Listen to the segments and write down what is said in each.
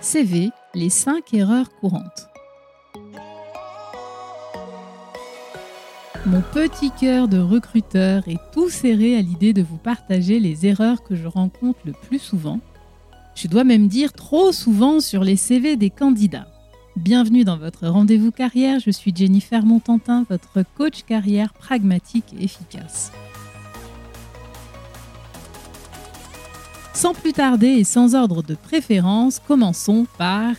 CV, les 5 erreurs courantes. Mon petit cœur de recruteur est tout serré à l'idée de vous partager les erreurs que je rencontre le plus souvent. Je dois même dire trop souvent sur les CV des candidats. Bienvenue dans votre rendez-vous carrière, je suis Jennifer Montantin, votre coach carrière pragmatique et efficace. Sans plus tarder et sans ordre de préférence, commençons par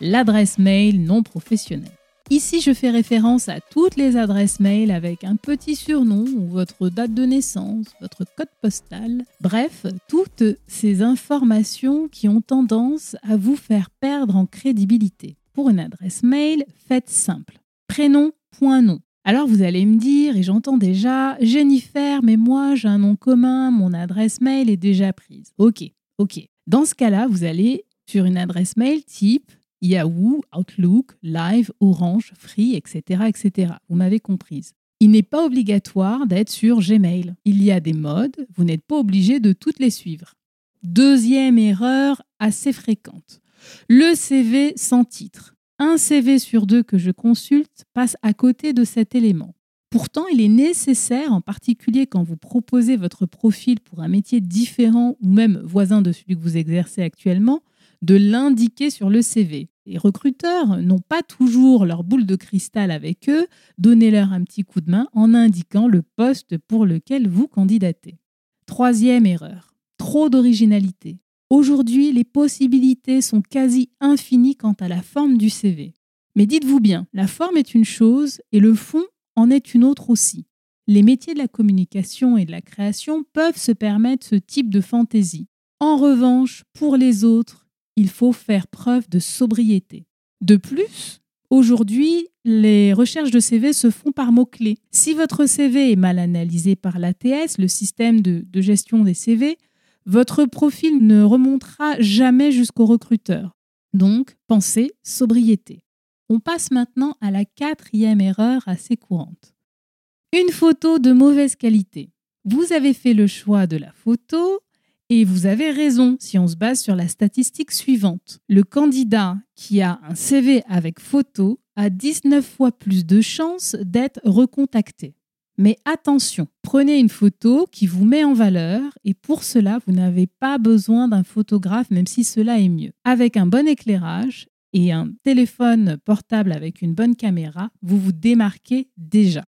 l'adresse mail non professionnelle. Ici, je fais référence à toutes les adresses mail avec un petit surnom ou votre date de naissance, votre code postal, bref, toutes ces informations qui ont tendance à vous faire perdre en crédibilité. Pour une adresse mail, faites simple. Prénom, point nom. Alors vous allez me dire, et j'entends déjà, Jennifer, mais moi j'ai un nom commun, mon adresse mail est déjà prise. Ok, ok. Dans ce cas-là, vous allez sur une adresse mail type Yahoo, Outlook, Live, Orange, Free, etc. etc. Vous m'avez comprise. Il n'est pas obligatoire d'être sur Gmail. Il y a des modes, vous n'êtes pas obligé de toutes les suivre. Deuxième erreur assez fréquente. Le CV sans titre un CV sur deux que je consulte passe à côté de cet élément. Pourtant, il est nécessaire, en particulier quand vous proposez votre profil pour un métier différent ou même voisin de celui que vous exercez actuellement, de l'indiquer sur le CV. Les recruteurs n'ont pas toujours leur boule de cristal avec eux, donnez-leur un petit coup de main en indiquant le poste pour lequel vous candidatez. Troisième erreur, trop d'originalité. Aujourd'hui, les possibilités sont quasi infinies quant à la forme du CV. Mais dites-vous bien, la forme est une chose et le fond en est une autre aussi. Les métiers de la communication et de la création peuvent se permettre ce type de fantaisie. En revanche, pour les autres, il faut faire preuve de sobriété. De plus, aujourd'hui, les recherches de CV se font par mots-clés. Si votre CV est mal analysé par l'ATS, le système de, de gestion des CV, votre profil ne remontera jamais jusqu'au recruteur. Donc, pensez sobriété. On passe maintenant à la quatrième erreur assez courante. Une photo de mauvaise qualité. Vous avez fait le choix de la photo et vous avez raison si on se base sur la statistique suivante. Le candidat qui a un CV avec photo a 19 fois plus de chances d'être recontacté. Mais attention, prenez une photo qui vous met en valeur et pour cela, vous n'avez pas besoin d'un photographe, même si cela est mieux. Avec un bon éclairage et un téléphone portable avec une bonne caméra, vous vous démarquez déjà.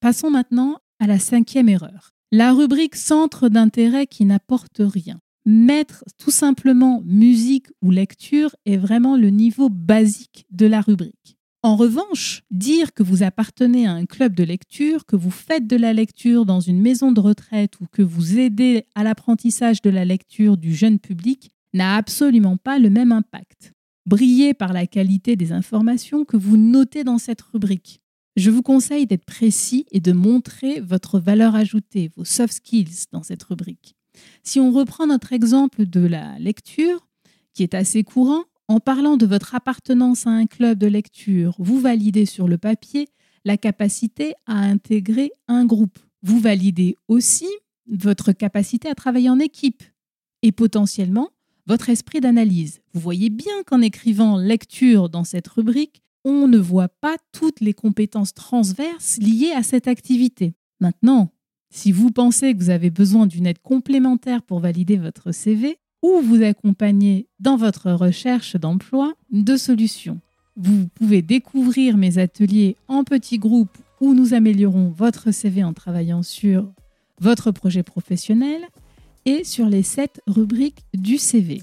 Passons maintenant à la cinquième erreur. La rubrique centre d'intérêt qui n'apporte rien. Mettre tout simplement musique ou lecture est vraiment le niveau basique de la rubrique. En revanche, dire que vous appartenez à un club de lecture, que vous faites de la lecture dans une maison de retraite ou que vous aidez à l'apprentissage de la lecture du jeune public n'a absolument pas le même impact. Brillez par la qualité des informations que vous notez dans cette rubrique. Je vous conseille d'être précis et de montrer votre valeur ajoutée, vos soft skills dans cette rubrique. Si on reprend notre exemple de la lecture, qui est assez courant, en parlant de votre appartenance à un club de lecture, vous validez sur le papier la capacité à intégrer un groupe. Vous validez aussi votre capacité à travailler en équipe et potentiellement votre esprit d'analyse. Vous voyez bien qu'en écrivant lecture dans cette rubrique, on ne voit pas toutes les compétences transverses liées à cette activité. Maintenant, si vous pensez que vous avez besoin d'une aide complémentaire pour valider votre CV, ou vous accompagner dans votre recherche d'emploi de solutions. Vous pouvez découvrir mes ateliers en petits groupes où nous améliorons votre CV en travaillant sur votre projet professionnel et sur les sept rubriques du CV.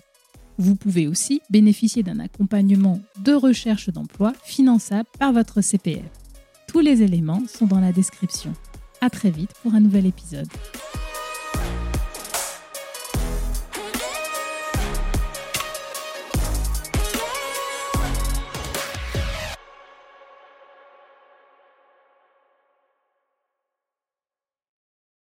Vous pouvez aussi bénéficier d'un accompagnement de recherche d'emploi finançable par votre CPF. Tous les éléments sont dans la description. À très vite pour un nouvel épisode.